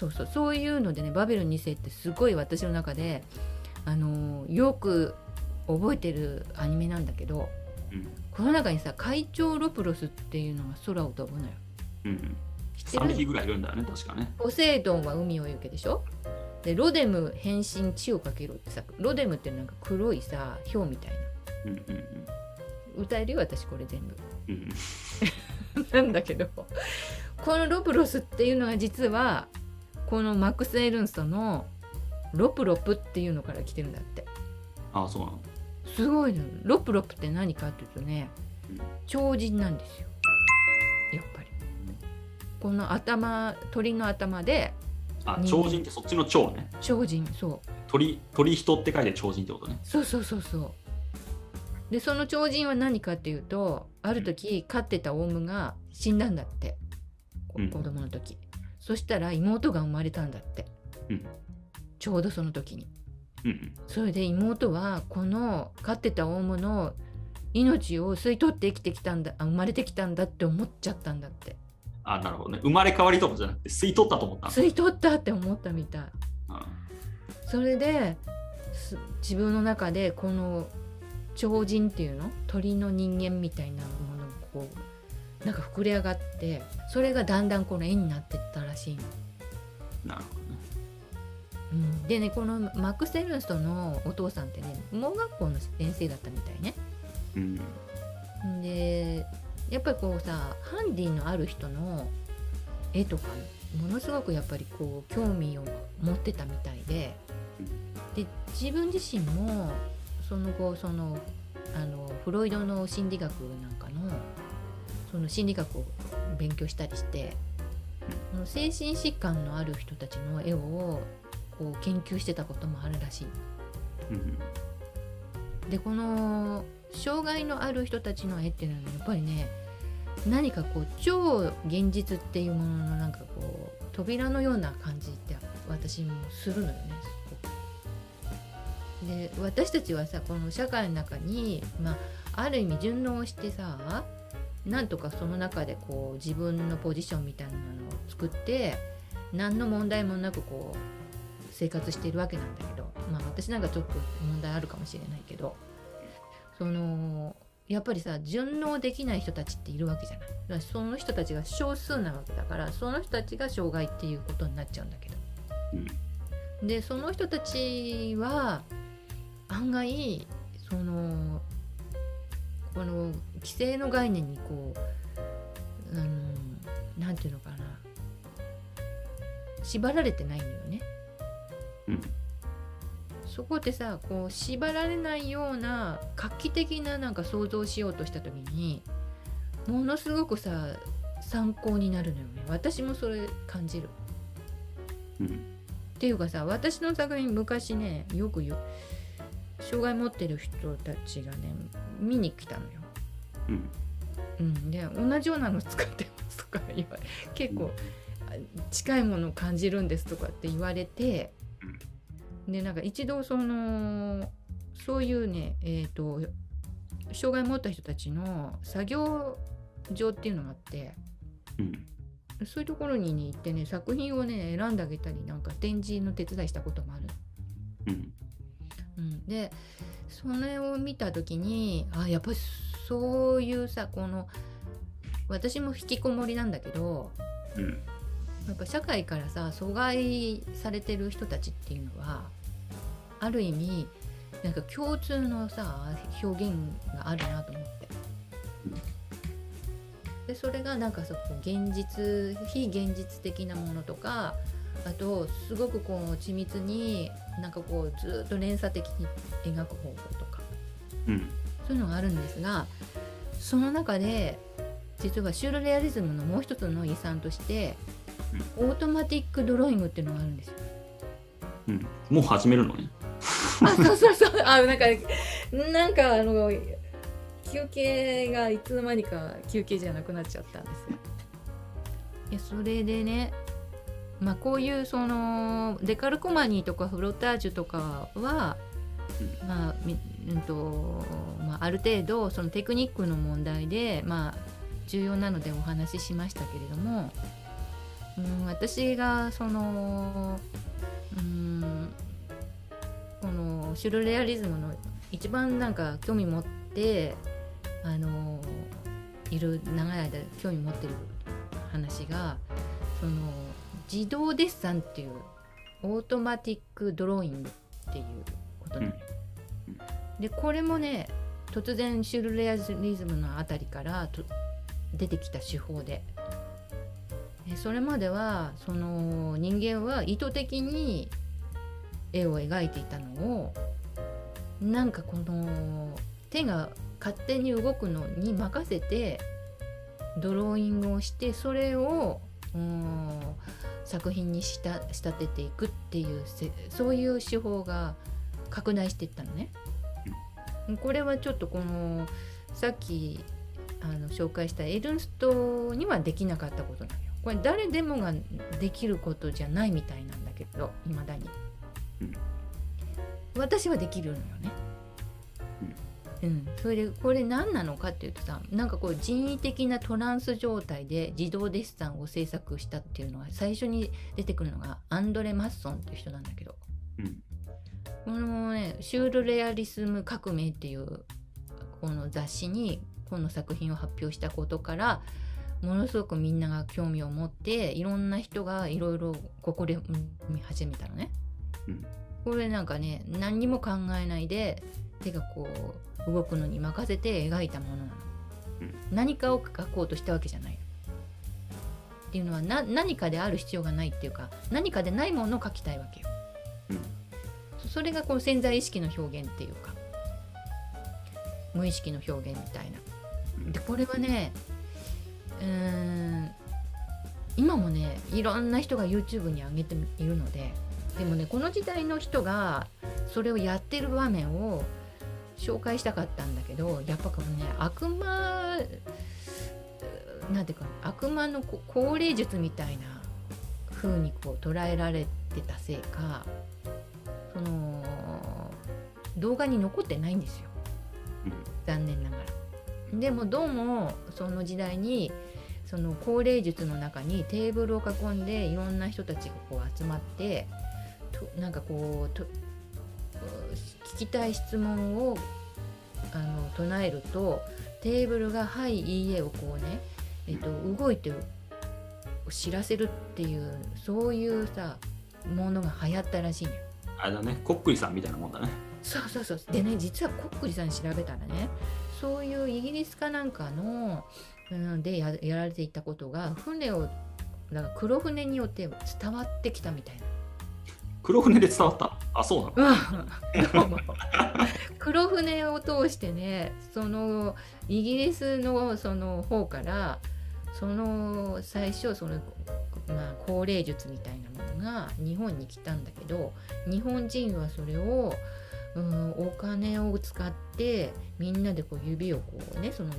そうそうそういうのでね「バベル2世」ってすごい私の中であのよく覚えてるアニメなんだけどうん。この中にさ会長ロプロスっていうのが空を飛ぶのよ。うん知って3匹るぐらいいるんだよね確かね。ポセイドンは海を行けでしょ？でロデム変身地をかけろってさロデムってなんか黒いさ氷みたいな。うんうん。歌えるよ私これ全部。うんうん。なんだけどこのロプロスっていうのは実はこのマックス・エルンストのロプロプっていうのから来てるんだって。ああそうなの？すごいの。ロプロプって何かっていうとねうん超人なんですよ。やっぱり。この頭鳥の頭であ超人ってそっちの超ね？超人そう。鳥鳥人って書いて超人ってことね。そうそうそうそう。でその超人は何かっていうとある時飼ってたオウムが死んだんだって。こうん。子供の時、そしたら妹が生まれたんだって、うん。ちょうどその時に。うんうん。それで妹はこの飼ってたオウムの命を吸い取って生きてきたんだあ生まれてきたんだって思っちゃったんだって。あなるほどね。生まれ変わりとかじゃなくて吸い取ったと思った。吸い取ったって思ったみたい。あそれです自分の中でこの超人っていうの？鳥の人間みたいなものがこうなんか膨れ上がってそれがだんだんこの絵になってったらしいの。なるほどね。うん、でねこのマックス・エルンストのお父さんってね盲学校の先生だったみたいね。うん。でやっぱりこうさハンディのある人の絵とかものすごくやっぱりこう興味を持ってたみたいで。で自分自身もその後そのあのフロイドの心理学なんかのその心理学を勉強したりして精神疾患のある人たちの絵をこう研究してたこともあるらしい。うんでこの障害のある人たちの絵っていうのはやっぱりね何かこう超現実っていうもののなんかこう扉のような感じって私もするのよねで私たちはさこの社会の中に、まあ、ある意味順応してさなんとかその中でこう自分のポジションみたいなのを作って何の問題もなくこう生活しているわけなんだけどまあ私なんかちょっと問題あるかもしれないけどそのやっぱりさ順応できない人たちっているわけじゃない。その人たちが少数なわけだからその人たちが障害っていうことになっちゃうんだけど。うん。でその人たちは案外そのこの規制の概念にこう、うん、なんていうのかな縛られてないのよね。うんそこでさこう縛られないような画期的ななんか想像しようとした時にものすごくさ参考になるのよね私もそれ感じる。うんっていうかさ私の作品昔ねよく障害持ってる人たちがね見に来たのよ。うん。うん、で同じようなの使ってますとか言われ結構あ近いものを感じるんですとかって言われて、でなんか一度そのそういうねえっ、と障害持った人たちの作業場っていうのがあってうん。そういうところに、ね、行ってね作品をね選んであげたりなんか展示の手伝いしたこともある。の。うん。うん、でそれを見た時にあやっぱりそういうさこの私も引きこもりなんだけどうん。やっぱ社会からさ阻害されてる人たちっていうのはある意味なんか共通のさ表現があるなと思って。でそれがなんかそこ現実非現実的なものとかあとすごくこう緻密になんかこうずっと連鎖的に描く方法とか。うんそういうのがあるんですがその中で実はシュールレアリズムのもう一つの遺産としてオートマティックドローイングっていうのがあるんですよ。うんもう始めるのねあそうそうそう あなんかなんかあの休憩がいつの間にか休憩じゃなくなっちゃったんですよ。いやそれでねまあこういうそのデカルコマニーとかフロタージュとかは、まあみうんとまあ、ある程度そのテクニックの問題で、まあ、重要なのでお話ししましたけれどもうん、私がそのうんこのシュルレアリズムの一番なんか興味持ってあのいる長い間興味持ってる話がその自動デッサンっていうオートマティックドローイングっていうことなのよ、でこれもね突然シュルレアリズムのあたりからと出てきた手法で。でそれまではその人間は意図的に絵を描いていたのをなんかこの手が勝手に動くのに任せてドローイングをしてそれをうん作品にした仕立てていくっていうせそういう手法が拡大していったのね。これはちょっとこのさっきあの紹介したエルンストにはできなかったことなのよ。これ誰でもができることじゃないみたいなんだけどいまだに、うん。私はできるのよね。うん、それでこれ何なのかっていうとさなんかこう人為的なトランス状態で自動デッサンを制作したっていうのが最初に出てくるのがアンドレ・マッソンっていう人なんだけど。うんこのね「シュールレアリスム革命」っていうこの雑誌にこの作品を発表したことからものすごくみんなが興味を持っていろんな人がいろいろ試み始めたのね。うんこれなんかね何にも考えないで手がこう動くのに任せて描いたものなの。うん何かを描こうとしたわけじゃない。っていうのはな何かである必要がないっていうか何かでないものを描きたいわけよ。うんそれがこの潜在意識の表現っていうか無意識の表現みたいな。でこれはねうーん今もねいろんな人が YouTube に上げているのででもねこの時代の人がそれをやってる場面を紹介したかったんだけどやっぱこのね悪魔なんていうか悪魔のこ高齢術みたいな風にこう捉えられてたせいかその動画に残ってないんですようん残念ながら。でもどうもその時代にその高齢術の中にテーブルを囲んでいろんな人たちがこう集まってとなんかこうと聞きたい質問をあの唱えるとテーブルが「はいいいえ」をこうね、えっと、動いて知らせるっていうそういうさものが流行ったらしいのよ。あれだねこっくりさんみたいなもんだね。そうそうそう。でね実はコックリさんに調べたらねそういうイギリスかなんかの、うん、でややられていたことが船をだから黒船によって伝わってきたみたいな。黒船で伝わった？あそうなの？黒船を通してねそのイギリスのその方からその最初その、まあ、高齢術みたいなものが日本に来たんだけど日本人はそれを、うん、お金を使ってみんなでこう指をこうねその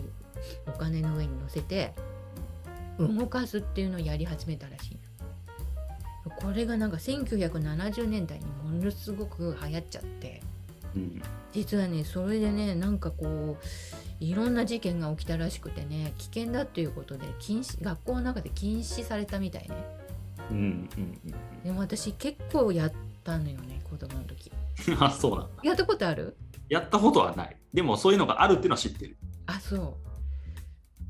お金の上に乗せて動かすっていうのをやり始めたらしいの。これがなんか1970年代にものすごく流行っちゃってうん実はねそれでねなんかこういろんな事件が起きたらしくてね危険だっていうことで禁止学校の中で禁止されたみたいね。うんうんでも私結構やったのよね子供の時。う んあそうなんだ。やったことある？やったことはない。でもそういうのがあるっていうのは知ってる。あそう。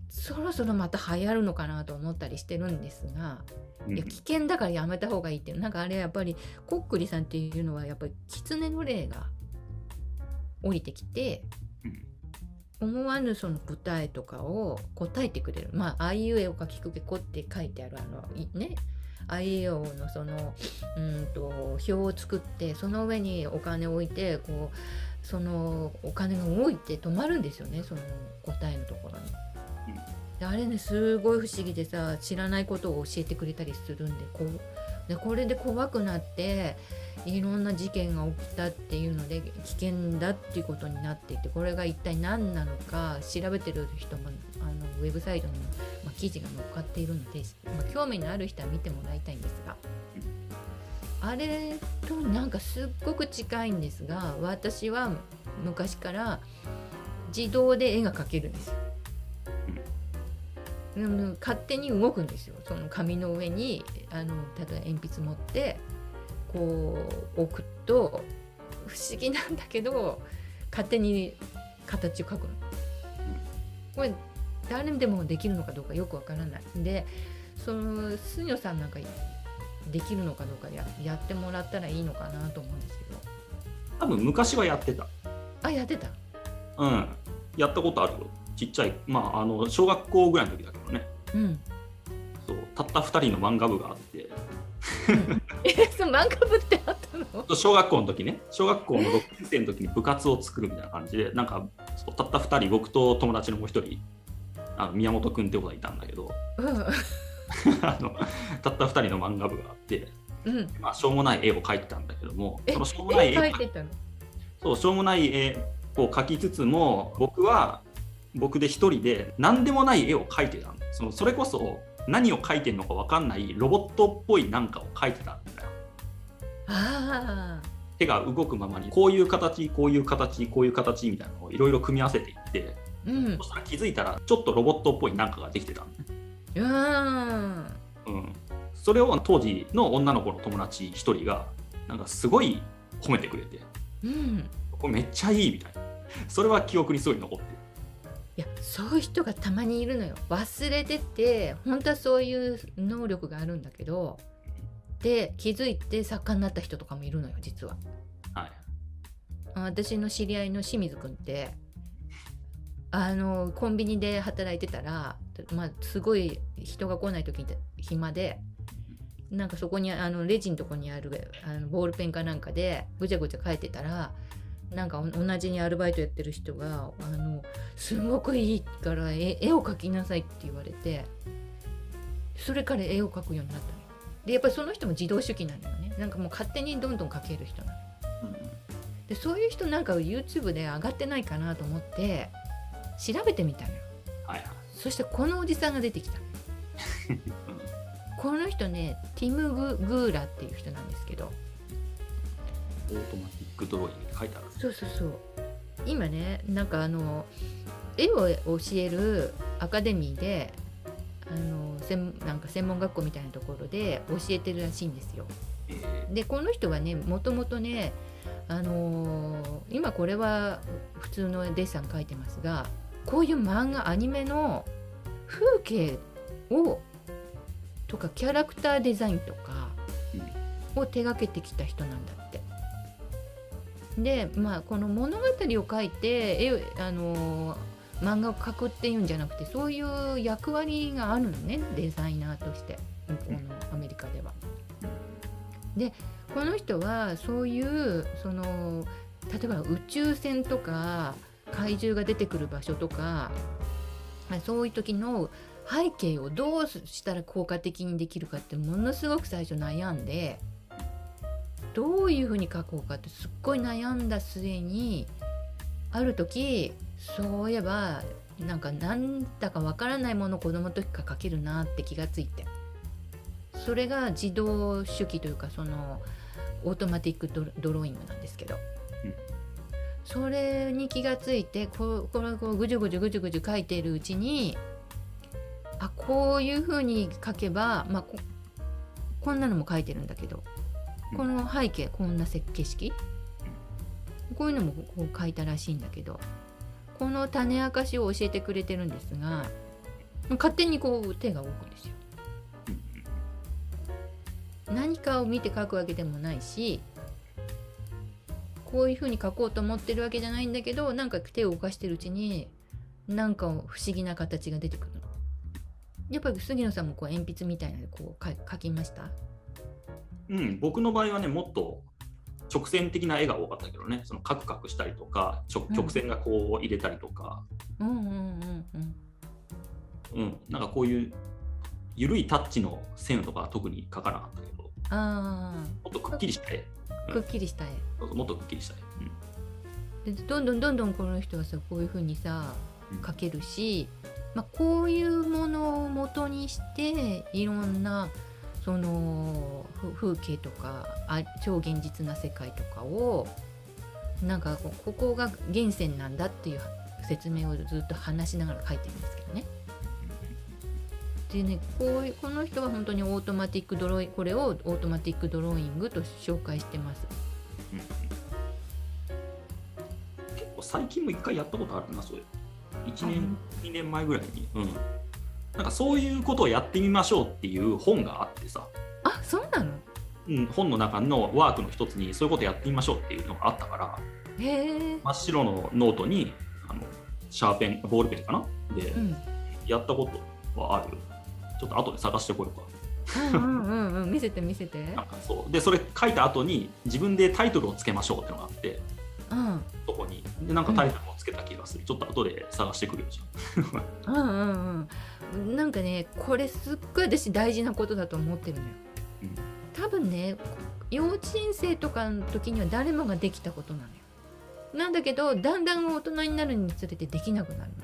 そろそろまた流行るのかなと思ったりしてるんですがうん。いや危険だからやめた方がいいっていう。なんかあれやっぱりコックリさんっていうのはやっぱり狐の霊が降りてきて思わぬその答えとかを答えてくれる。まああいうえおかきくけこって書いてあるあのいね。あいうえおのそのうんと表を作ってその上にお金を置いてこうそのお金が動いて止まるんですよね。その答えのところに。であれねすごい不思議でさ知らないことを教えてくれたりするんでこう。でこれで怖くなっていろんな事件が起きたっていうので危険だっていうことになっていてこれが一体何なのか調べてる人もあのウェブサイトにも、まあ、記事が載っかっているので、まあ、興味のある人は見てもらいたいんですがあれとなんかすっごく近いんですが私は昔から自動で絵が描けるんですよ。勝手に動くんですよその紙の上にあの例えば鉛筆持ってこう置くと不思議なんだけど勝手に形を描くの。これ誰でもできるのかどうかよくわからない。でそのスニョさんなんかできるのかどうかややってもらったらいいのかなと思うんですけど多分昔はやってた。あやってた？うん。やったことあるよ。ちっちゃい、まあ、あの、小学校ぐらいの時だけどね。うんそう、たった2人の漫画部があって、えその漫画部ってあったの？小学校の時ね、小学校の6年生の時に部活を作るみたいな感じで、なんか、たった2人、僕と友達のもう1人、あの宮本君って子がいたんだけど、あのたった2人の漫画部があって、うん。うんまあ、しょうもない絵を描いてたんだけども、えそのしょうもない絵絵描いてたの？そうしょうもない絵を描きつつも僕は僕で一人で何でもない絵を描いてたの。そのそれこそ何を描いてるのか分かんないロボットっぽいなんかを描いてたんだよ手が動くままにこういう形こういう形こういう形みたいなのをいろいろ組み合わせていってうん。そしたら気づいたらちょっとロボットっぽいなんかができてた。うん。うん、それを当時の女の子の友達一人がなんかすごい褒めてくれてうん。これめっちゃいいみたいな。それは記憶にすごい残ってるいやそういう人がたまにいるのよ。忘れてて本当はそういう能力があるんだけどで気づいて作家になった人とかもいるのよ実は。はい。あ私の知り合いの清水君ってあのコンビニで働いてたら、まあ、すごい人が来ない時に暇でなんかそこにあのレジのとこにあるあのボールペンかなんかでぐちゃぐちゃ書いてたらなんかお同じにアルバイトやってる人があのすごくいいから絵絵を描きなさいって言われてそれから絵を描くようになったの。よでやっぱりその人も自動手記なのよね。なんかもう勝手にどんどん描ける人なの。うん。でそういう人なんか YouTube で上がってないかなと思って調べてみたのよ。はいはい。そしてこのおじさんが出てきた この人ねティム・ググーラっていう人なんですけどオートマティックドローイングって書いてあるそうそうそう今ねなんかあの絵を教えるアカデミーであの専なんか専門学校みたいなところで教えてるらしいんですよ。えでこの人はねもともとねあのー今これは普通のデッサン描いてますがこういう漫画アニメの風景をとかキャラクターデザインとかを手がけてきた人なんだ。でまあこの物語を書いて絵あの漫画を描くっていうんじゃなくてそういう役割があるのねデザイナーとして向こうのアメリカでは。でこの人はそういうその例えば宇宙船とか怪獣が出てくる場所とかそういう時の背景をどうしたら効果的にできるかってものすごく最初悩んでどういうふうに描こうかってすっごい悩んだ末にある時そういえばなんかなんだかわからないものを子供の時から描けるなって気がついて。それが自動手記というかそのオートマティックドドローイングなんですけど、うん。それに気がついてこうこれをこうぐじゅぐじゅぐじゅぐじゅ書いているうちにあこういうふうに書けば、まあ、ここんなのも書いてるんだけど。うんこの背景こんな設景色こういうのもこう書いたらしいんだけどこの種明かしを教えてくれてるんですが勝手にこう手が動くんですよ。何かを見て書くわけでもないしこういうふうに書こうと思ってるわけじゃないんだけどなんか手を動かしてるうちになんか不思議な形が出てくるの。やっぱり杉野さんもこう鉛筆みたいなのでこう書書きました？うん、僕の場合はね、もっと直線的な絵が多かったけどね、そのカクカクしたりとか、曲線がこう入れたりとか、うんうんうんうん。うん、なんかこういう緩いタッチの線とかは特に描かなかったけど、あもっとくっきりした絵、あくっきりした絵。そうもっとくっきりした絵。でどんどんどんどんこの人はさこういうふうにさうん。描けるし、まあ、こういうものを元にしていろんなそのふ風景とかあ超現実な世界とかをなんかこここが源泉なんだっていう説明をずっと話しながら描いてるんですけどね。でねこういうこの人は本当にオートマティックドローインこれをオートマティックドローイングと紹介してます。結構最近も一回やったことあるなそれ。1う年ん2年前ぐらいに。うん。なんかそういうことをやってみましょうっていう本があっ本の中のワークの一つにそういうことやってみましょうっていうのがあったから。真っ白のノートにあのシャーペンボールペンかな？でうん。やったことはあるよ。ちょっと後で探してこようか。うんうんうんうん。見せて見せて。なんかそう。でそれ書いた後に自分でタイトルをつけましょうってのがあってうん。そこに。でなんかタイトルをつけた気がする、ちょっと後で探してくるよじゃん。うんうんうん。なんかねこれすっごい私大事なことだと思ってるのよ。うん多分ね幼稚園生とかの時には誰もができたことなのよ。なんだけどだんだん大人になるにつれてできなくなるの。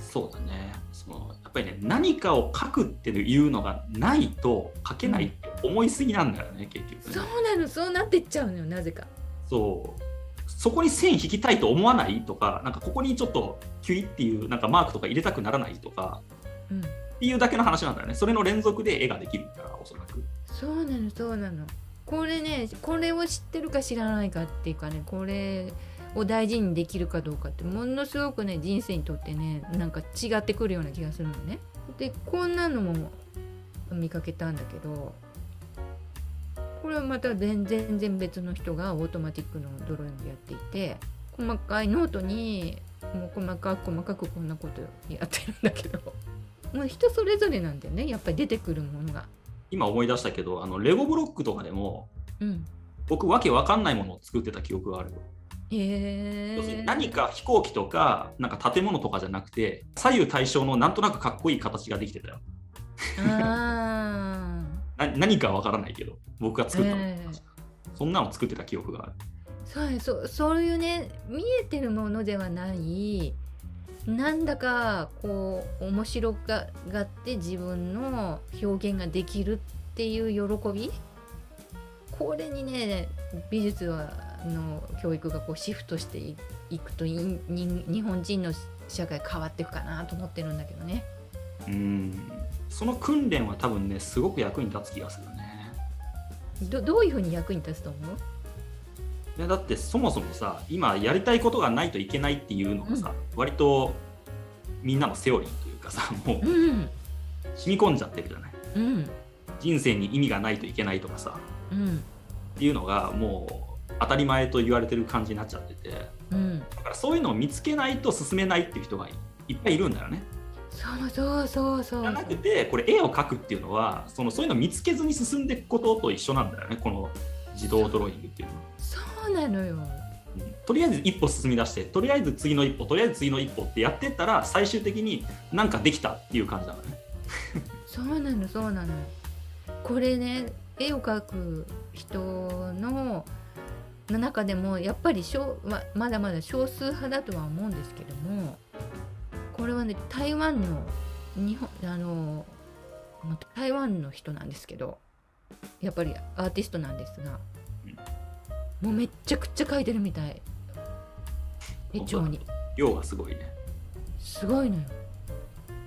そうだねそのやっぱりね何かを書くっていうのがないと書けないって思いすぎなんだよね、結局ねそうなのそうなってっちゃうのよなぜか。そうそこに線引きたいと思わないとかなんかここにちょっとキュイっていうなんかマークとか入れたくならないとかうん。っていうだけの話なんだよねそれの連続で絵ができるからおそらくそうなのそうなのこれねこれを知ってるか知らないかっていうかねこれを大事にできるかどうかってものすごくね人生にとってねなんか違ってくるような気がするのねでこんなのも見かけたんだけどこれはまた全然全然別の人がオートマティックのドローイングやっていて細かいノートにもう細かく細かくこんなことやってるんだけどもう人それぞれなんだよねやっぱり出てくるものが。今思い出したけどあのレゴブロックとかでもうん。僕わけわかんないものを作ってた記憶があるよへ要するにえ。何か飛行機とかなんか建物とかじゃなくて左右対称のなんとなくかっこいい形ができてたよ。あ な何かわからないけど僕があ。作ったの、ええそんなの作ってた記憶がある。そうやそうそういうね見えてるものではないなんだかこう面白ががって自分の表現ができるっていう喜び？これにね美術はの教育がこうシフトしていいくといに日本人の社会変わっていくかなと思ってるんだけどね。うん。その訓練は多分ねすごく役に立つ気がするね。どどういうふうに役に立つと思う？いやだってそもそもさ今やりたいことがないといけないっていうのがさ、割とみんなのセオリーというかさもううん染み込んじゃってるじゃない？うん。人生に意味がないといけないとかさうん。っていうのがもう当たり前と言われてる感じになっちゃってて。うん。だからそういうのを見つけないと進めないっていう人がいっぱいいるんだよね。そうそうそうそう。じゃなくてこれ絵を描くっていうのはそのそういうのを見つけずに進んでいくことと一緒なんだよねこの自動ドローイングっていうのは。そうなのようんとりあえず一歩進み出してとりあえず次の一歩とりあえず次の一歩ってやってったら最終的になんかできたっていう感じなのね。そうなのそうなのこれね絵を描く人のの中でもやっぱり少ままだまだ少数派だとは思うんですけどもこれはね台湾の日本あのま台湾の人なんですけどやっぱりアーティストなんですがもうめっちゃくちゃ描いてるみたい。絵帳に。量がすごいね。すごいのよ。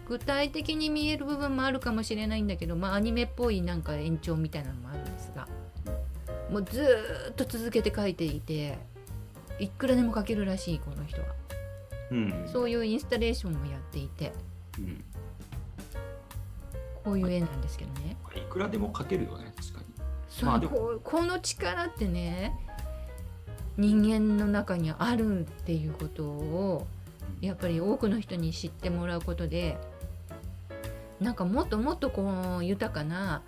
具体的に見える部分もあるかもしれないんだけどまあアニメっぽいなんか延長みたいなのもあるんですが。もうずーっと続けて描いていていくらでも描けるらしいこの人は。うん。そういうインスタレーションもやっていて。うん。こういう絵なんですけどね。いくらでも描けるよね確かに。そう、まあこの力ってね人間の中にあるっていうことをやっぱり多くの人に知ってもらうことでなんかもっともっとこう豊かな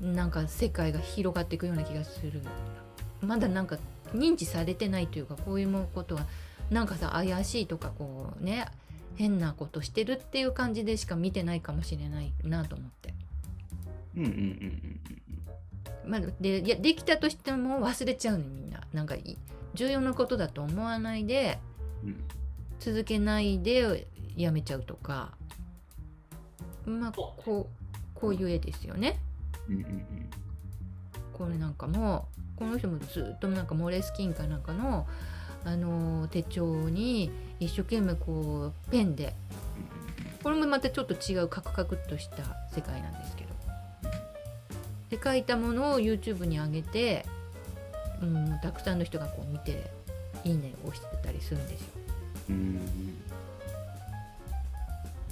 なんか世界が広がっていくような気がするまだなんか認知されてないというかこういうことはなんかさ怪しいとかこうね変なことしてるっていう感じでしか見てないかもしれないなと思って。うんうんうんうんまあ、でいやできたとしても忘れちゃうのみんな。なんかい重要なことだと思わないでうん。うん。続けないでやめちゃうとか。まあこうこういう絵ですよね。うんうんうんこれなんかもこの人もずっとなんかモレスキンかなんかの、あのー手帳に一生懸命こうペンで。これもまたちょっと違うカクカクっとした世界なんですけどで書いたものを YouTube に上げて、うん、たくさんの人がこう見て「いいね」を押してたりするんですよ。うん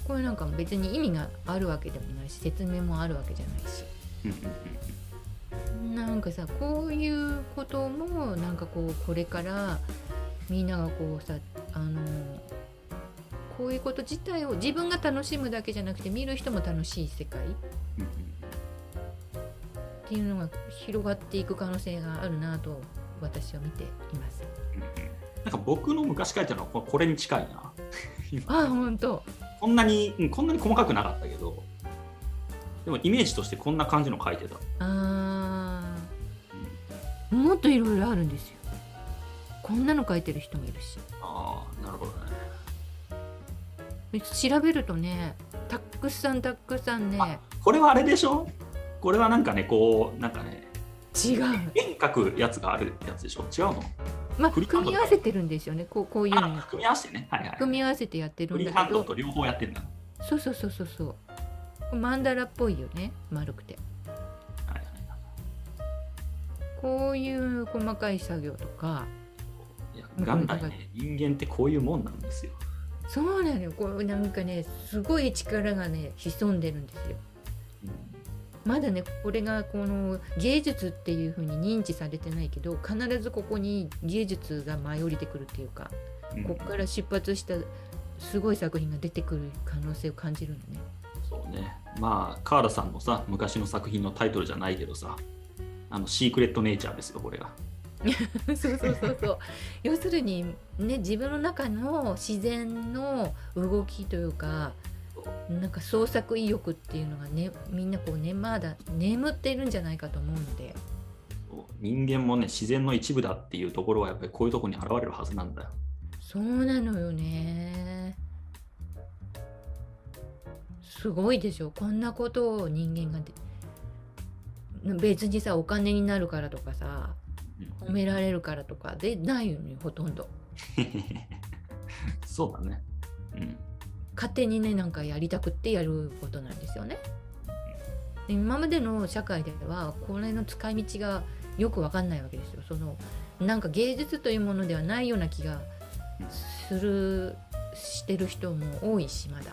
これなんか別に意味があるわけでもないし説明もあるわけじゃないし。なんかさこういうこともなんかこうこれからみんながこうさあのこういうこと自体を自分が楽しむだけじゃなくて見る人も楽しい世界っうんうんていうのが広がっていく可能性があるなと私は見ています。なんか僕の昔書いたのはここれに近いな。あ本当こんなに、うんこんなに細かくなかったけど、でもイメージとしてこんな感じの書いてた。あーもっといろいろあるんですよ。こんなの書いてる人もいるしああ、なるほどね。調べるとねたくさんたくさんねこれはあれでしょ？これはなんかね、こう、なんかね、違う。円書くやつがあるやつでしょ？違うの？まあ組み合わせてるんですよね。こうこういうのあ、組み合わせてね。はいはい。組み合わせてやってるんだけど。と両方やってんだ。そうそうそうそうそう。マンダラっぽいよね。丸くて。はいはい。こういう細かい作業とか。いや元来ね、人間ってこういうもんなんですよ。そうなのよ。こうなんかねすごい力がね潜んでるんですよまだねこれがこの芸術っていう風に認知されてないけど必ずここに芸術が舞い降りてくるっていうかうんここから出発したすごい作品が出てくる可能性を感じるのね。そうね。まあ、川田さんのさ、昔の作品のタイトルじゃないけどさ、あのシークレットネイチャーですよ、これが。そうそうそうそう要するにね自分の中の自然の動きというかなんか創作意欲っていうのがねみんなこうねまだ眠っているんじゃないかと思うので人間もね、自然の一部だっていうところはやっぱりこういうところに現れるはずなんだよ。そうなのよねすごいでしょこんなことを人間がで別にさお金になるからとかさ褒められるからとかでないよねほとんど そうだね。うん。勝手にねなんかやりたくってやることなんですよね。で今までの社会ではこれの使い道がよく分かんないわけですよ。そのなんか芸術というものではないような気がするしてる人も多いしまだ。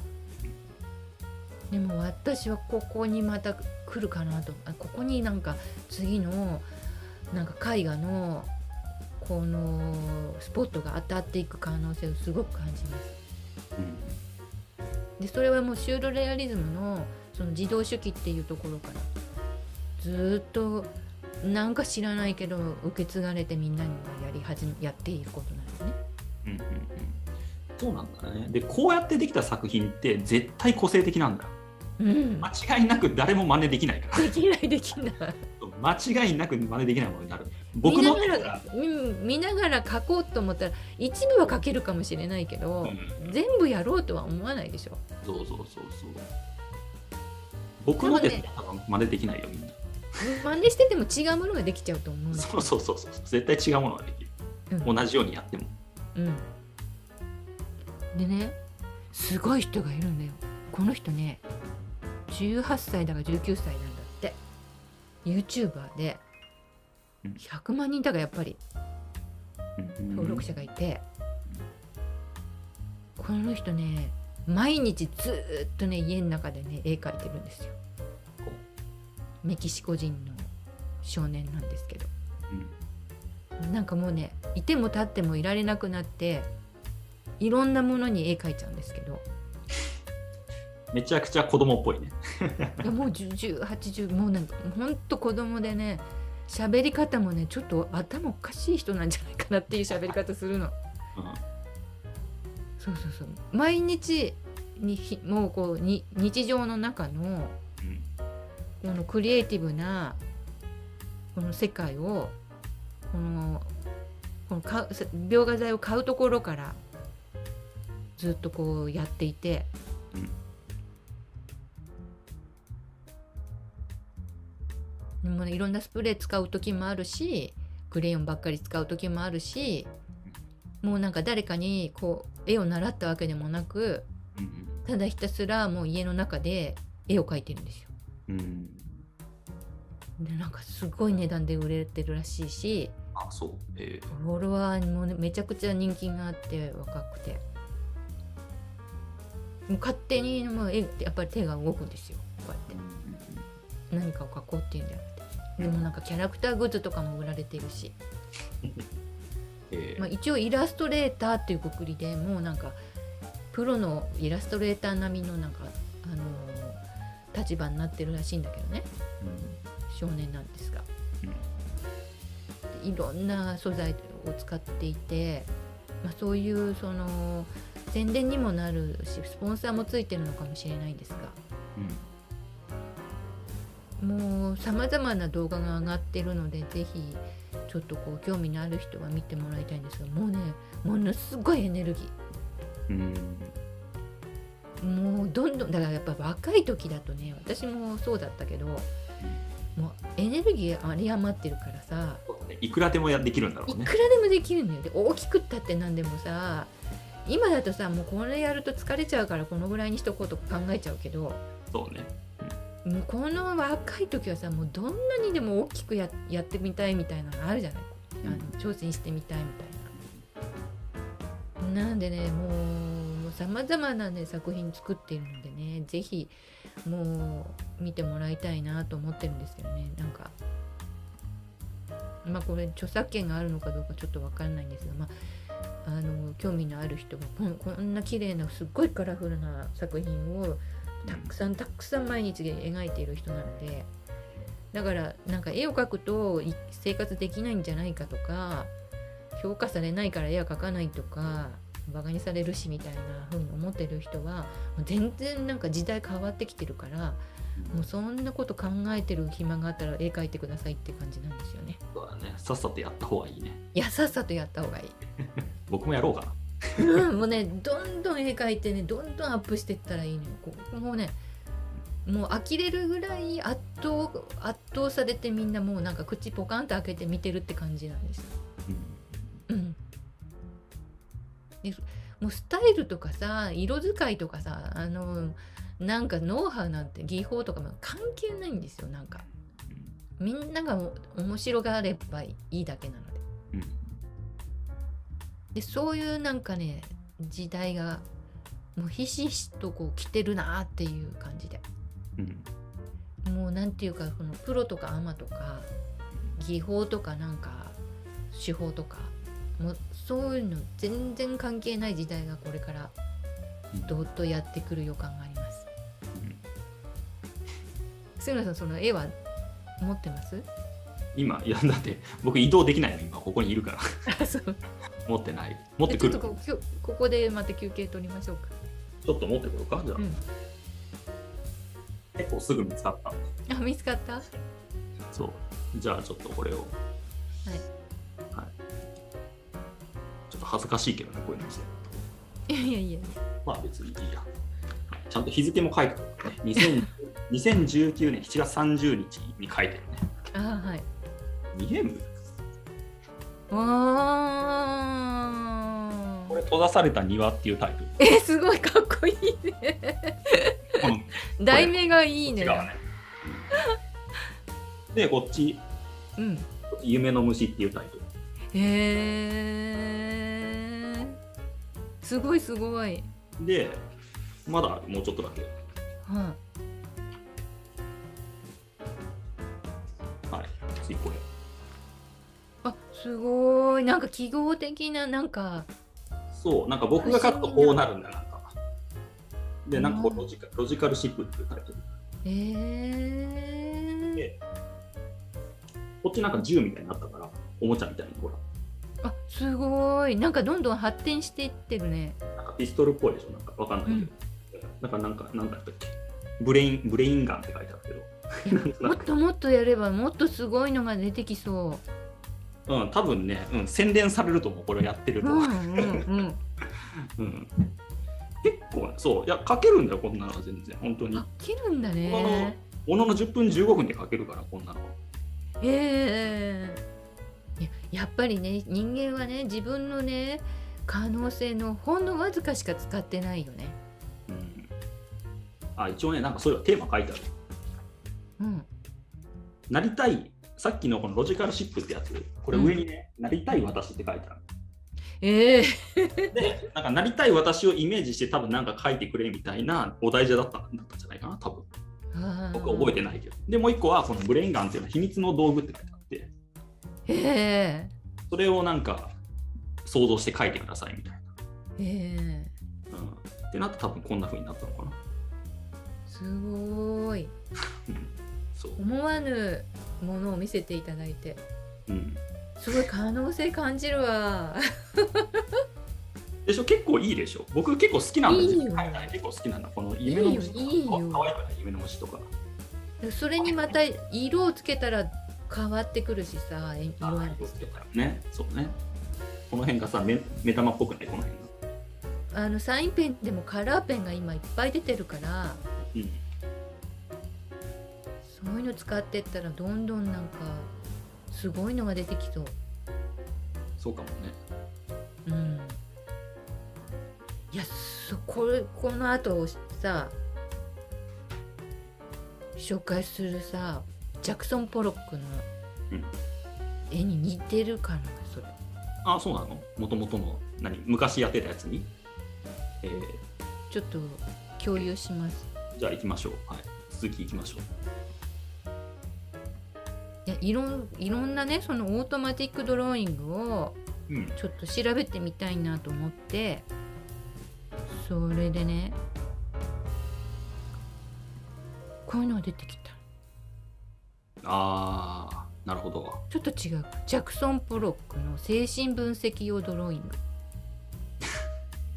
でも私はここにまた来るかなとあここになんか次のなんか絵画のこのスポットが当たっていく可能性をすごく感じます。うんでそれはもうシュールレアリズムのその自動手記っていうところからずーっとなんか知らないけど受け継がれてみんなにやり始めやっていることなんですね。うんうんうんそうなんだね。で、こうやってできた作品って絶対個性的なんだ。うん、間違いなく誰も真似できないから。できないできない。間違いなく真似できないものになる。僕の見ながらうん見ながら書こうと思ったら一部は書けるかもしれないけど、うん全部やろうとは思わないでしょ。そうそうそうそう。僕のでね真似できないよ、みんな。真似してても違うものができちゃうと思うそうそうそうそう。絶対違うものができる。うん同じようにやっても。うん、でねすごい人がいるんだよこの人ね18歳だか19歳なんだって YouTuber でうん100万人だがやっぱり。うん。登録者がいて、この人ね毎日ずーっとね家の中でね絵描いてるんですよ。メキシコ人の少年なんですけど。うん。なんかもうねいても立ってもいられなくなっていろんなものに絵描いちゃうんですけど。めちゃくちゃ子供っぽいね。いやもう1080もうなんかほんと子供でね喋り方もねちょっと頭おかしい人なんじゃないかなっていう喋り方するの。うん。そうそうそう。毎日にひもうこうに日常の中のうん。このクリエイティブなこの世界をこのこの買う描画材を買うところからずっとこうやっていて、でもねいろんなスプレー使う時もあるしクレヨンばっかり使う時もあるしもうなんか誰かにこう絵を習ったわけでもなくうんただひたすらもう家の中で絵を描いてるんですよ。うん。でなんかすごい値段で売れてるらしいしあ、そう。えーフォロワーにもねめちゃくちゃ人気があって若くてもう勝手にもう絵ってやっぱり手が動くんですよこうやって何かを描こうっていうんじゃなでもなんかキャラクターグッズとかも売られてるし、えー。まあ、一応イラストレーターっていうくくりでもうなんかプロのイラストレーター並みのなんかあのー立場になってるらしいんだけどね。少年なんですが。いろんな素材を使っていて、まあ、そういうその宣伝にもなるしスポンサーもついてるのかもしれないんですがもうさまざまな動画が上がってるのでぜひちょっとこう興味のある人は見てもらいたいんですがもうねものすごいエネルギうん。うん。ーもうどんどんだからやっぱ若い時だとね私もそうだったけどもうエネルギー有り余ってるからさいくらでもやできるんだろねいうく。らでもできるんだよで大きくったって何でもさ今だとさもうこれやると疲れちゃうからこのぐらいにしとこうとか考えちゃうけどそうね。もうこの若い時はさもうどんなにでも大きくややってみたいみたいなのがあるじゃない？あの挑戦してみたいみたいな。なんでねもうさまざまな、ね、作品作っているのでねぜひもう見てもらいたいなと思ってるんですけどね。なんかまあこれ著作権があるのかどうかちょっと分からないんですが、まあ、あの興味のある人がこんこんな綺麗なすっごいカラフルな作品をたくさんたくさん毎日描いている人なのでだからなんか絵を描くとい生活できないんじゃないかとか評価されないから絵は描かないとかバカにされるしみたいな風に思ってる人は全然なんか時代変わってきてるからもうそんなこと考えてる暇があったら絵描いてくださいって感じなんですよね。そうだね。さっさとやった方がいいね。いやさっさとやった方がいい。僕もやろうかな。うん、もうねどんどん絵描いてねどんどんアップしていったらいいのよここもうねもう呆れるぐらい圧倒圧倒されてみんなもうなんか口ポカンと開けて見てるって感じなんですよ。うん、でもうスタイルとかさ色使いとかさあのなんかノウハウなんて技法とかも関係ないんですよなんかみんながお面白がればいいだけなので。うん。うん。でそういうなんかね時代がもうひしひしとこう来てるなっていう感じでうん。もうなんていうかこのプロとかアマとか技法とかなんか手法とかもうそういうの全然関係ない時代がこれからどっとやってくる予感があります。杉村さんその絵は持ってます？今、いや、だって僕移動できないの、今、ここにいるから。あそう持ってない。持ってくる。ちょっとここここでまた休憩取りましょうか。ちょっと持ってくるか？じゃあ、うん結構すぐ見つかった。あ見つかった？はそう。じゃあちょっとこれを。い。はい。ちょっと恥ずかしいけどね、こういうの見せると。いやいやいや。まあ別にいいや。はいちゃんと日付も書いてあるね。2000 2019年7月30日に書いてるね。あはい。見えむあこれ、閉ざされた庭っていうタイトル。えすごいかっこいいね題名がいいねね。で、こっち、うん夢の虫っていうタイトル。へえすごいすごいで、まだもうちょっとだけ。ははい。次これ。あすごいなんか記号的ななんかそう、なんか僕が書くとこうなるんだよ、なんか。で、なんかこうロジカロジカルシップっていうタイトル。えー、で、こっちなんか銃みたいになったから、おもちゃみたいに、ほら。あすごいなんかどんどん発展していってるねなんかピストルっぽいでしょ、なんかわかんないけど。なんか、なんか、なんだったっけ？ブレイン、ブレインガンって書いてあるけど。もっともっとやればもっとすごいのが出てきそうん、多分ね、うん、洗練されると思う、これやってると。ううんうんうん。うん。結構、そう、いや、書けるんだよ、こんなのは全然、本当に。あ。切るんだね。ものの10分、15分で書けるから、こんなの。ええいややっぱりね人間はね自分のね可能性のほんのわずかしか使ってないよね。うん、あ一応ねなんかそういうテーマ書いてある。うん。なりたいさっきのこのロジカルシップってやつこれ上にね、なりたい私って書いてある。ええ。でなんかなりたい私をイメージして多分なんか書いてくれみたいなお題じゃだっただったんじゃないかな多分。僕は覚えてないけど。でもう一個はこのブレインガンっていうのは秘密の道具って書いてあって。ええ。それをなんか想像して書いてくださいみたいな、ええ。うん、ってなって多分こんな風になったのかな、すごい。うん、そう、思わぬものを見せていただいて。うん、すごい可能性感じるわ。でしょ？結構いいでしょ？僕結構好きなんですいいよ。はいはい、結構好きなんだ。この夢の虫とか。いいよ。いいよかわいくない夢の虫とか。それにまた色をつけたら変わってくるしさえ色あ合い色つけたらね。そうね。この辺がさ目目玉っぽくない？この辺が。あのサインペンでもカラーペンが今いっぱい出てるから。うんそういうの使ってったらどんどんなんかすごいのが出てきそう。そうかもね。うん。いやそこれこの後さ紹介するさジャクソン・ポロックのうん。絵に似てるかなそれ。あそうなの？もともとの何？昔やってたやつに？えー。ちょっと共有します。じゃあ行きましょう。はい。続き行きましょう。いやいろんいろんなねそのオートマティックドローイングをうん。ちょっと調べてみたいなと思ってそれでねこういうのが出てきた。ああなるほど。ちょっと違うジャクソン・ポロックの精神分析用ドローイング。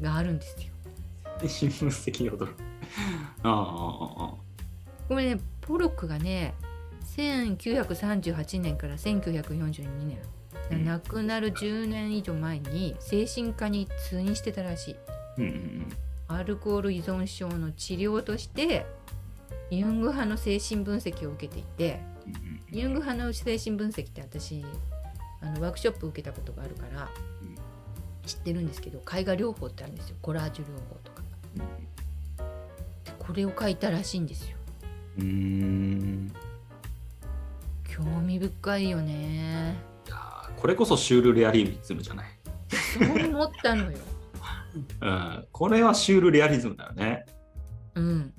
があるんですよ。で新聞石踊るあああああこれねポロックがね1938年から1942年うん亡くなる10年以上前に精神科に通院してたらしい。うんうんアルコール依存症の治療としてユング派の精神分析を受けていてうんうんユング派の精神分析って私あのワークショップ受けたことがあるからうん。知ってるんですけど絵画療法ってあるんですよ。コラージュ療法とか。これを描いたらしいんですよ興味深いよね。いやーこれこそシュールレアリズムじゃない、そう思ったのよ。うん、これはシュールレアリズムだよね、うん。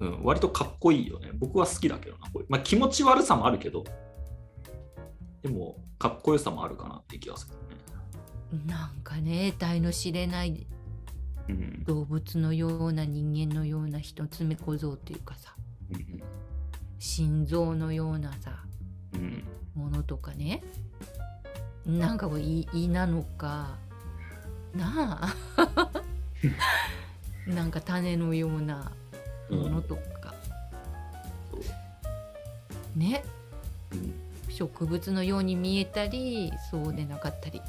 うん、割とかっこいいよね。僕は好きだけどなこれ、まあ、気持ち悪さもあるけどでもかっこよさもあるかなって気がするね。なんかね得体の知れないうん。動物のような人間のような一つ目小僧っていうかさうん心臓のようなさうんものとかねなん。かこう胃胃なのかなあなん。か種のようなものとか、そうねうん。植物のように見えたりそうでなかったり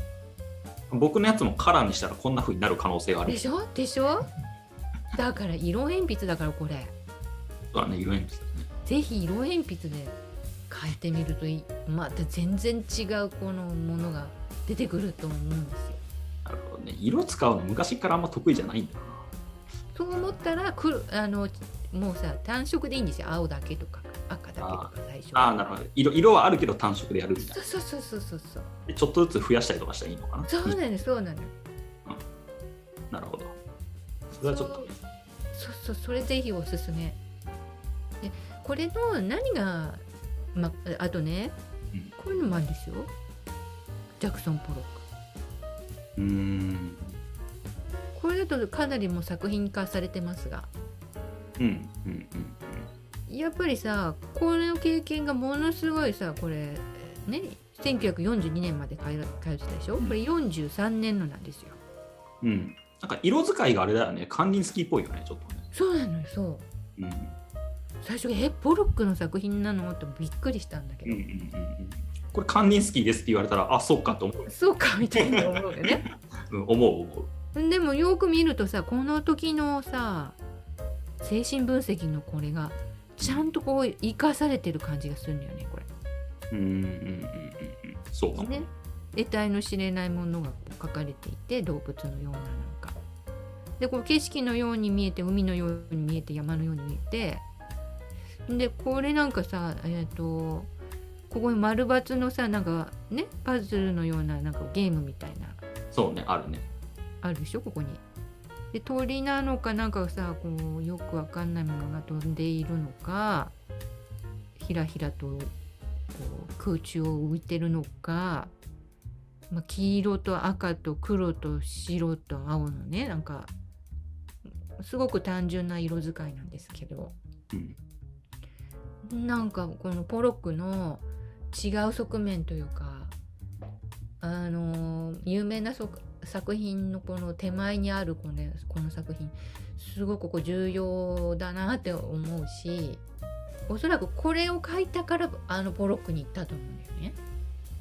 僕のやつもカラーにしたらこん。な風になる可能性があるでしょでしょだから色鉛筆だからこれそうだね色鉛筆ぜひ色鉛筆で描いてみるといい。また全然違うこのものが出てくると思うんですよ。なるほどね。色使うの昔からあんま得意じゃないんだよな。そう思ったらくるあのもうさ単色でいいんですよ。青だけとか赤だけとか最初ああなるほど色色はあるけど単色でやるみたいな。そうそうそうそうそうでちょっとずつ増やしたりとかしたらいいのかな？そうなのよそうなのよ。なるほど。それはちょっと。そうそうそれぜひおすすめ。でこれの何が、ま、あとね、うんこういうのもあるんですよ。ジャクソン・ポロック。うーん。これだとかなりもう作品化されてますが。うんうんうんやっぱりさこれの経験がものすごいさこれね1942年まで通通ってたでしょ？これ43年のなんですよ。うん。うんなんか色使いがあれだよね。カンディンスキーっぽいよねちょっとね。そうなのよそう。うん最初えポロックの作品なの？ってびっくりしたんだけど、うんうんうんうん。これカンディンスキーですって言われたらあそうかと思う、そうかみたいな思うよね。うん、思う思う。でもよく見るとさこの時のさ精神分析のこれがちゃんとこう生かされてる感じがするんだよねこれ。うんうんうんうんうん。そうかも、ね得体の知れないものが書かれていて動物のようななんか。でこう景色のように見えて海のように見えて山のように見えてでこれなんかさえっ、とここに丸×のさなんかねパズルのようななんかゲームみたいな。そうねあるね。あるでしょ？ここに。で鳥なのかなんかさこうよくわかんないものが飛んでいるのかひらひらとこう空中を浮いてるのか、まあ、黄色と赤と黒と白と青のねなんかすごく単純な色使いなんですけど。うんなんかこのポロックの違う側面というかあの有名なそ作品のこの手前にあるこのこの作品すごくこう重要だなって思うしおそらくこれを書いたからあのポロックに行ったと思うんだよね。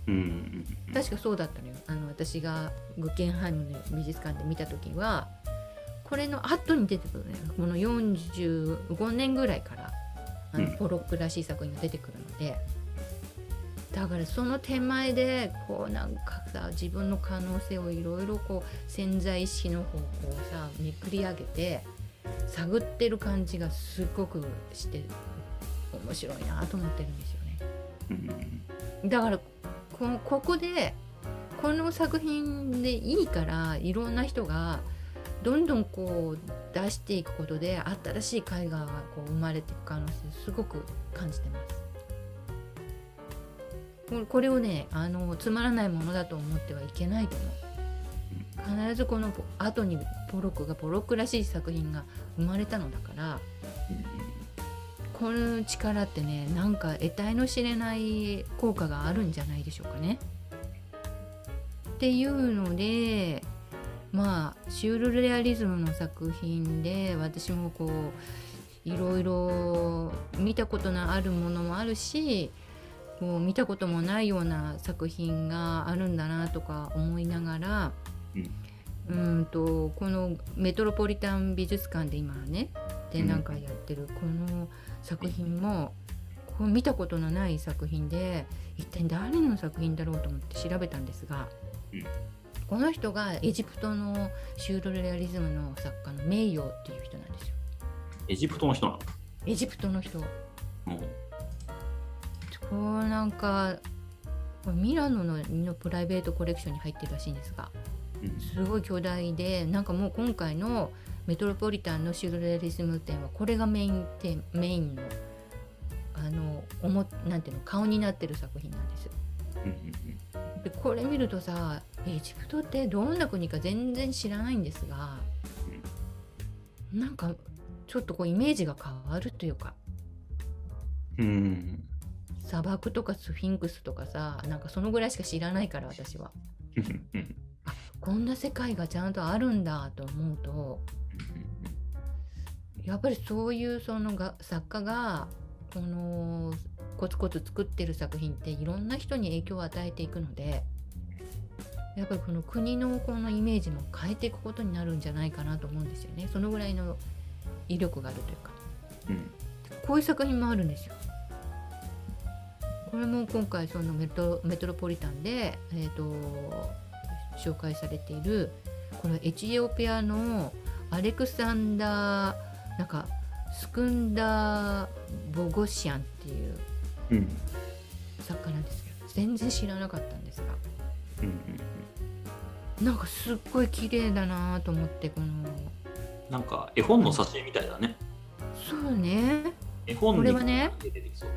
うん確かそうだったのよ。あの私がグッケンハイムの美術館で見た時はこれの後に出てくるのよこの45年ぐらいからあのうんポロックらしい作品が出てくるので、だからその手前でこうなんかさ自分の可能性をいろいろこう潜在意識の方向をさめくり上げて探ってる感じがすごくして面白いなと思ってるんですよね。うんうん。だからこここでこの作品でいいからいろんな人がどんどんこう出していくことで新しい絵画がこう生まれていく可能性すごく感じてます。これをねあのつまらないものだと思ってはいけないと思う。必ずこの後にポロックがポロックらしい作品が生まれたのだからこの力ってねなんか得体の知れない効果があるんじゃないでしょうかね。っていうのでまあシュールレアリズムの作品で私もこういろいろ見たことのあるものもあるしもう見たこともないような作品があるんだなとか思いながらうん。とこのメトロポリタン美術館で今ね展覧会やってるこの作品もこう見たことのない作品で一体誰の作品だろうと思って調べたんですが、うんこの人がエジプトのシュールレアリズムの作家の名誉っていう人なんですよ。エジプトの人なの？エジプトの人。こもううなんかミラノののプライベートコレクションに入ってるらしいんですがうんすごい巨大でなんかもう今回のメトロポリタンのシュールレアリズム展はこれがメイン展メインのあのおもなんていうの顔になってる作品なんです。うんうんでこれ見るとさエジプトってどんな国か全然知らないんですが、なんかちょっとこうイメージが変わるというか。うん。うん砂漠とかスフィンクスとかさなんかそのぐらいしか知らないから私は。うん。うん。こんな世界がちゃんとあるんだと思うとやっぱりそういうそのが作家がこのコツコツ作ってる作品っていろんな人に影響を与えていくのでやっぱりこの国のこのイメージも変えていくことになるんじゃないかなと思うんですよね。そのぐらいの威力があるというか。うん。こういう作品もあるんですよ。これも今回そのメトメトロポリタンで、えー、と紹介されているこのエチオピアのアレクサンダーなんかスクンダー・ボゴシアンっていううん。作家なんですけど全然知らなかったんですがうんうんなんかすっごい綺麗だなと思ってこの。なんか絵本の挿絵みたいだね。そうね。絵本にこれはね。出てきそう。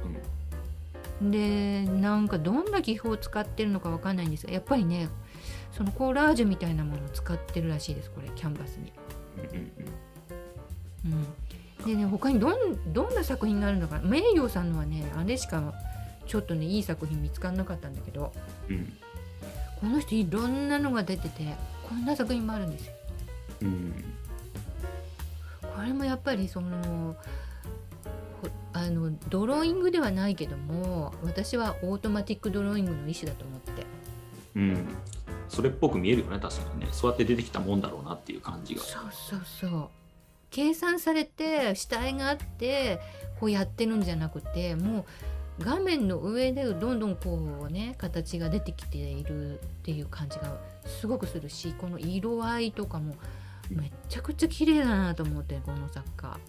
でなんかどんな技法を使ってるのかわかんないんですがやっぱりねそのコーラージュみたいなものを使ってるらしいですこれキャンバスに。うんうんうん、でね他にどんどんな作品があるのか名誉さんのはねあれしかちょっとねいい作品見つからなかったんだけど。うんうんこの人いろんなのが出ててこんな作品もあるんですよ。うん。これもやっぱりそのほあのドローイングではないけども私はオートマティックドローイングの一種だと思ってうん。それっぽく見えるよね確かにね。そうやって出てきたもんだろうなっていう感じが。そうそうそう。計算されて主体があってこうやってるんじゃなくてもう画面の上でどんどんこうね形が出てきているっていう感じがすごくするしこの色合いとかもめっちゃくちゃ綺麗だなと思ってこの作家。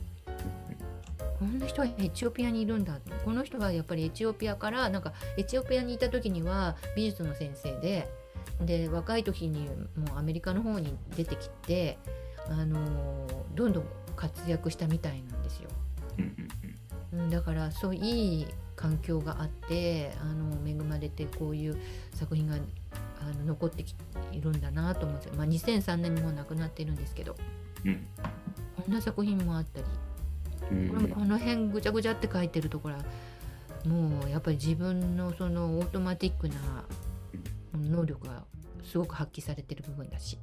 こんな人はエチオピアにいるんだ。この人はやっぱりエチオピアからなんかエチオピアにいた時には美術の先生でで若い時にもうアメリカの方に出てきて、あのどんどん活躍したみたいなんですよ。うん、だからそういい環境があってあの恵まれてこういう作品があの残ってきているんだなと思うんですよ、まあ、2003年にもう亡くなってるんですけど、うん、こんな作品もあったり、うん、これもこの辺ぐちゃぐちゃって書いてるところはもうやっぱり自分のそのオートマティックな能力がすごく発揮されてる部分だし、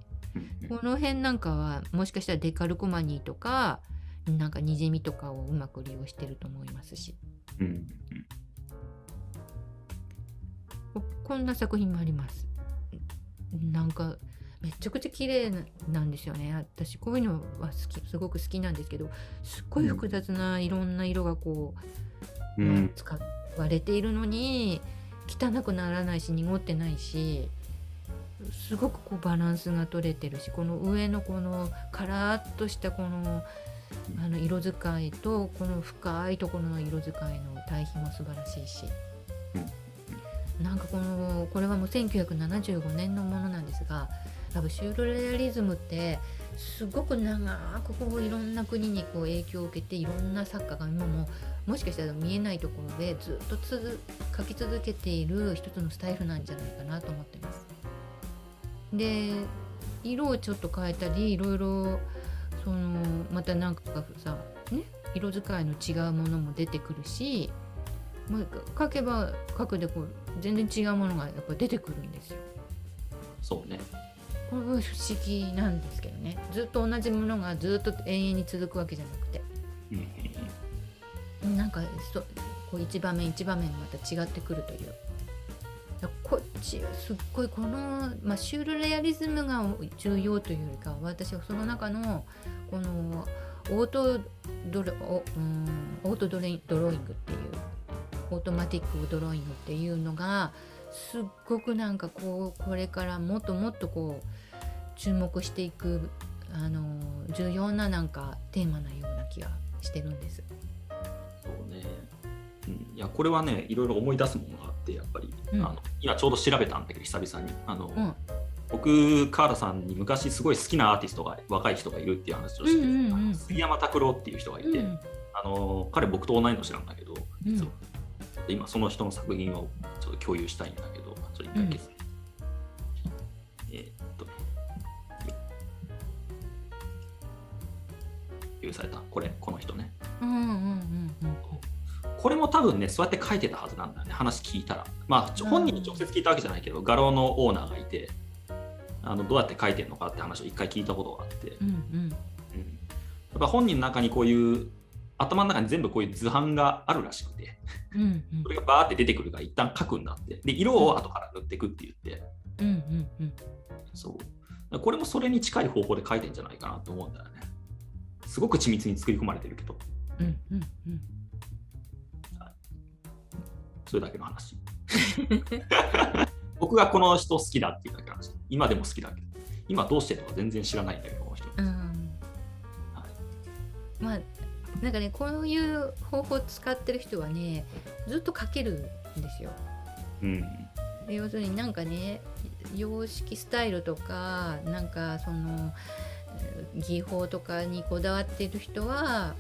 この辺なんかはもしかしたらデカルコマニーとかなんかにじみとかをうまく利用してると思いますし、うん、こんな作品もあります。なんかめちゃくちゃ綺麗なんですよね。私こういうのは好きすごく好きなんですけどすっごい複雑ないろんな色がこう、うん、使われているのに汚くならないし濁ってないしすごくこうバランスが取れてるしこの上のこのカラッとしたこのあの色使いとこの深いところの色使いの対比も素晴らしいし、なんかこのこれはもう1975年のものなんですが多分シュールレアリズムってすごく長くこういろんな国にこう影響を受けていろんな作家が今ももしかしたら見えないところでずっとつ書き続けている一つのスタイルなんじゃないかなと思ってます。で色をちょっと変えたりいろいろそのまた何かさね色使いの違うものも出てくるし、まあ、書けば書くでこう全然違うものがやっぱ出てくるんですよ。そうね。これ不思議なんですけどね。ずっと同じものがずっと永遠に続くわけじゃなくて、うん、なんかそこう一場面一場面がまた違ってくるという。こっちすっごいこの、まあ、シュールレアリズムが重要というよりか私はその中のこのオートドロうんオートドレドローイングっていうオートマティックドローイングっていうのがすっごくなんかこうこれからもっともっとこう注目していくあの重要ななんかテーマなような気がしてるんです。そうね、うん、いやこれはねいろいろ思い出すものがあってやっぱり、うん、あの今ちょうど調べたんだけど久々に。あの、うん、僕川田さんに昔すごい好きなアーティストが若い人がいるっていう話をして、うんうんうん、杉山拓郎っていう人がいて、うん、あの彼僕と同い年なんだけど実は、今その人の作品をちょっと共有したいんだけどちょっと一回消す、えー、っと共有された？これこの人ね、うんうんうんうん。これも多分ね、そうやって書いてたはずなんだよね、話聞いたら。まあ、本人に直接聞いたわけじゃないけど、画廊のオーナーがいて、あのどうやって書いてるのかって話を一回聞いたことがあって、うんうん。うん、やっぱ本人の中にこういう頭の中に全部こういう図版があるらしくて、うんうん、それがバーって出てくるから一旦書くんだって。で色を後から塗っていくって言って、うんうん。うん、そう。これもそれに近い方法で書いてんじゃないかなと思うんだよね。すごく緻密に作り込まれてるけど、うんうんうん。それだけの話。僕がこの人好きだっていうだけの話。今でも好きだけど、今どうしてるのか全然知らないんだけど、この人。うんはい、まあ、なんかね、こういう方法を使ってる人はね、ずっと書けるんですよ。うん、要するになんかね、様式スタイルとか、なんかその、技法とかにこだわってる人は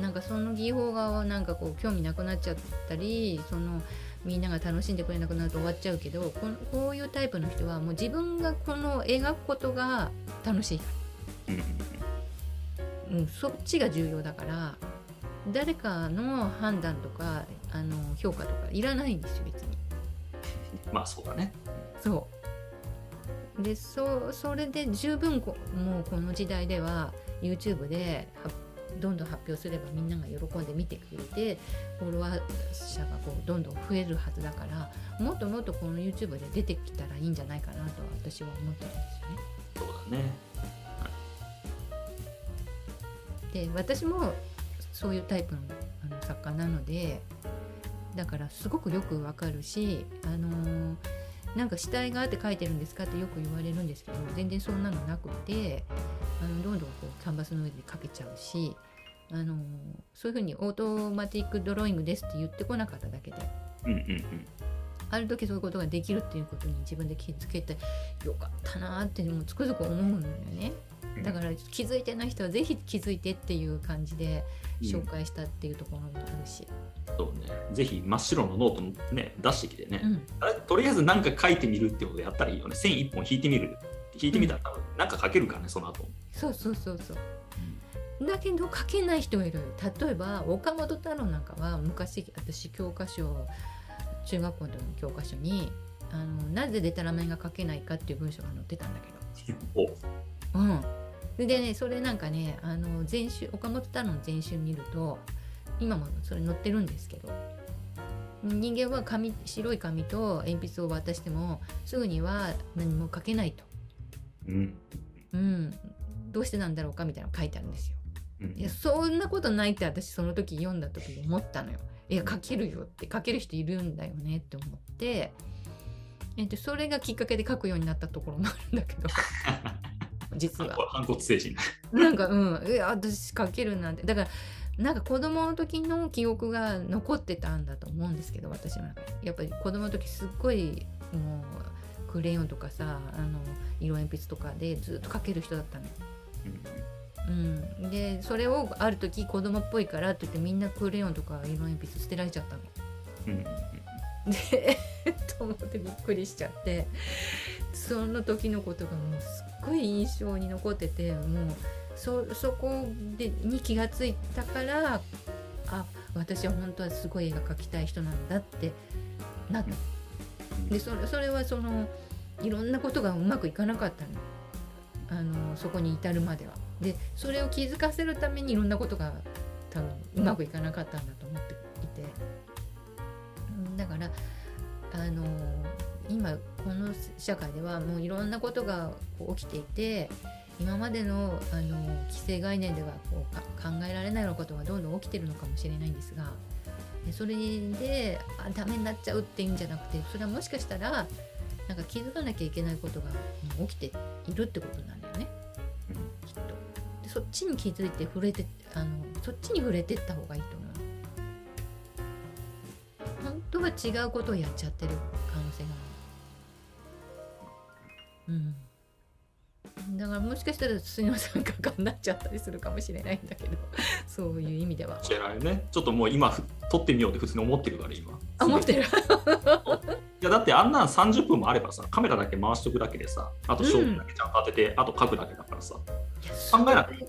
なんかその技法がなんかこう興味なくなっちゃったりそのみんなが楽しんでくれなくなると終わっちゃうけどこのこういうタイプの人はもう自分がこの描くことが楽しい、うん、そっちが重要だから誰かの判断とかあの評価とかいらないんですよ別に。まあそうだね。そうでそそれで十分こもうこの時代では YouTube でどんどん発表すればみんなが喜んで見てくれてフォロワー者がこうどんどん増えるはずだからもっともっとこの YouTube で出てきたらいいんじゃないかなと私は思ってるんですよね。そうだね、で私もそういうタイプのあの作家なのでだからすごくよくわかるしあのー、なんか死体があって書いてるんですかってよく言われるんですけど全然そんなのなくてあのどんどんこうキャンバスの上で描けちゃうしあのそういうふうにオートマティックドローイングですって言ってこなかっただけで。うんうんうん。ある時そういうことができるっていうことに自分で気づけてよかったなーってもうつくづく思うんだよね。うんだから気づいてない人はぜひ気づいてっていう感じで紹介したっていうところもあるし、そうね。ぜひ真っ白のノートのね出してきてね、うん。あれとりあえず何か書いてみるってことやったらいいよね。線一本引いてみる。引いてみたら多分何か書けるからねその後。そうそうそうそう。だけど書けない人がいる。例えば岡本太郎なんかは昔私教科書中学校の教科書にあのなぜデタラメが書けないかっていう文章が載ってたんだけ お。ど、うん、でねそれなんかねあの全集岡本太郎の全集見ると今もそれ載ってるんですけど人間は紙白い紙と鉛筆を渡してもすぐには何も書けないと、うん。うん、どうしてなんだろうかみたいなの書いてあるんですよ。うん。いやそんなことないって私その時読んだ時思ったのよ。いや書けるよって書ける人いるんだよねって思って、えっと、それがきっかけで書くようになったところもあるんだけど 実は。反骨精神なんかうんいや私書けるなんてだからなんか子供の時の記憶が残ってたんだと思うんですけど私の中でやっぱり子供の時すっごいもうクレヨンとかさあの色鉛筆とかでずっと書ける人だったのよ。うん、でそれをある時子供っぽいからって言ってみんなクレヨンとか色鉛筆捨てられちゃったの。うんうんで と思ってびっくりしちゃってその時のことがもうすっごい印象に残っててもうそそこでに気がついたからあ私は本当はすごい絵が描きたい人なんだってなった。でそれそれはそのいろんなことがうまくいかなかったのあのそこに至るまでは。でそれを気づかせるためにいろんなことが多分うまくいかなかったんだと思っていてうんだからあの今この社会ではもういろんなことが起きていて今までのあの既成概念ではこうか考えられないようなことがどんどん起きてるのかもしれないんですがでそれであダメになっちゃうっていうんじゃなくてそれはもしかしたらなんか気づかなきゃいけないことがうん起きているってことなんだよね。きっと。でそっちに気づいて触れてあのそっちに触れてった方がいいと思う。本当は違うことをやっちゃってる可能性があるうん。だからもしかしたら杉野さんががんなっちゃったりするかもしれないんだけど そういう意味では。教えられるねちょっともう今ふ撮ってみようって普通に思ってるから今。あ思ってる？いやだってあんなん30分もあればさカメラだけ回しとくだけでさあと照明だけちゃんと当てて、あと書くだけだからさ。考えなくていい。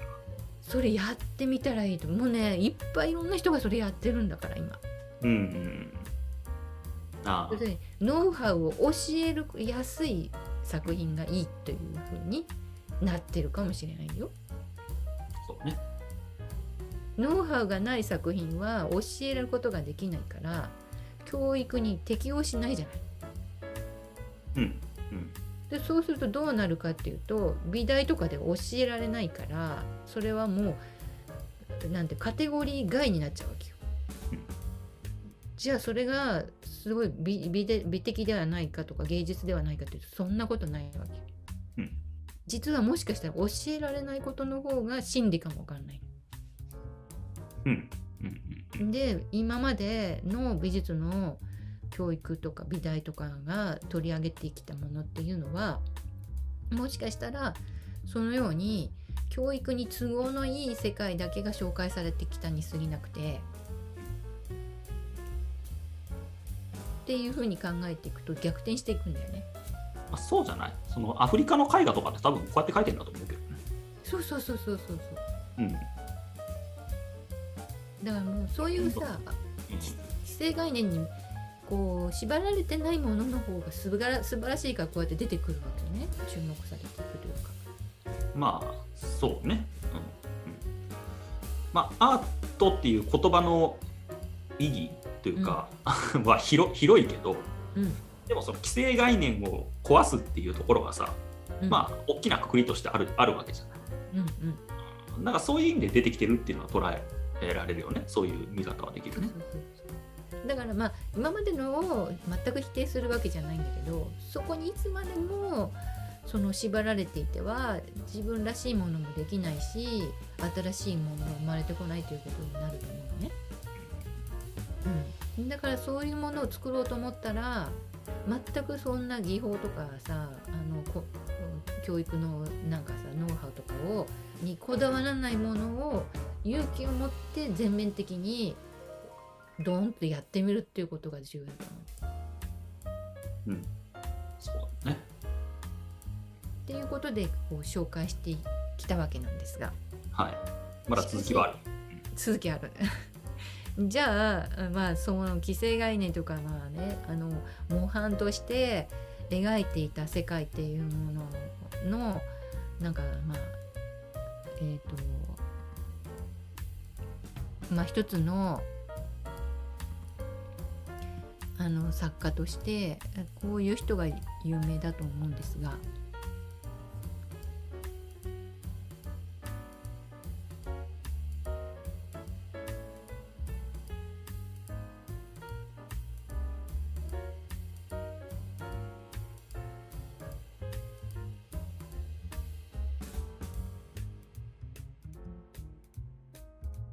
それやってみたらいいと思う。もうねいっぱいいろんな人がそれやってるんだから今。うんうんあ要するにノウハウを教えるやすい作品がいいというふうになってるかもしれないよ。あそうね。ノウハウがない作品は教えることができないから教育に適応しないじゃない。うんうん。でそうするとどうなるかっていうと美大とかで教えられないからそれはもうなんてカテゴリー外になっちゃうわけよ。うん。じゃあそれがすごい美美で美的ではないかとか芸術ではないかというとそんなことないわけ。うん。実はもしかしたら教えられないことの方が真理かもわかんない。うん。うん。うん。で今までの美術の教育とか美大とかが取り上げてきたものっていうのはもしかしたらそのように教育に都合のいい世界だけが紹介されてきたに過ぎなくてっていうふうに考えていくと逆転していくんだよね。まあ、そうじゃない？そのアフリカの絵画とかって多分こうやって描いてるんだと思うけどね。そうそうそうそうそうそう。うん。だからもうそういうさ既成概念にこう縛られてないものの方がすばら素晴らしいからこうやって出てくるわけね。注目されていくというか。まあそうね、うん。うん、まあアートっていう言葉の意義というか、は広広いけどうん。でもその既成概念を壊すっていうところがさ、うん、まあ大きなくくりとしてあるあるわけじゃない。うんうん。なんかそういう意味で出てきてるっていうのは捉えられるよね。そういう見方はできるね。だからまあ今までのを全く否定するわけじゃないんだけどそこにいつまでもその縛られていては自分らしいものもできないし新しいものが生まれてこないということになると思うのね。うん、だからそういうものを作ろうと思ったら全くそんな技法とかさあのこ教育のなんかさノウハウとかをにこだわらないものを勇気を持って全面的にドーンとやってみるっていうことが重要だと思う。うん、そうだね。っていうことでこう紹介してきたわけなんですが。はい。まだ続きはある。続きある。じゃあまあその既成概念とかまあねあの模範として描いていた世界っていうもののなんかまあえっ、ー、とまあ一つのあの作家としてこういう人が有名だと思うんですが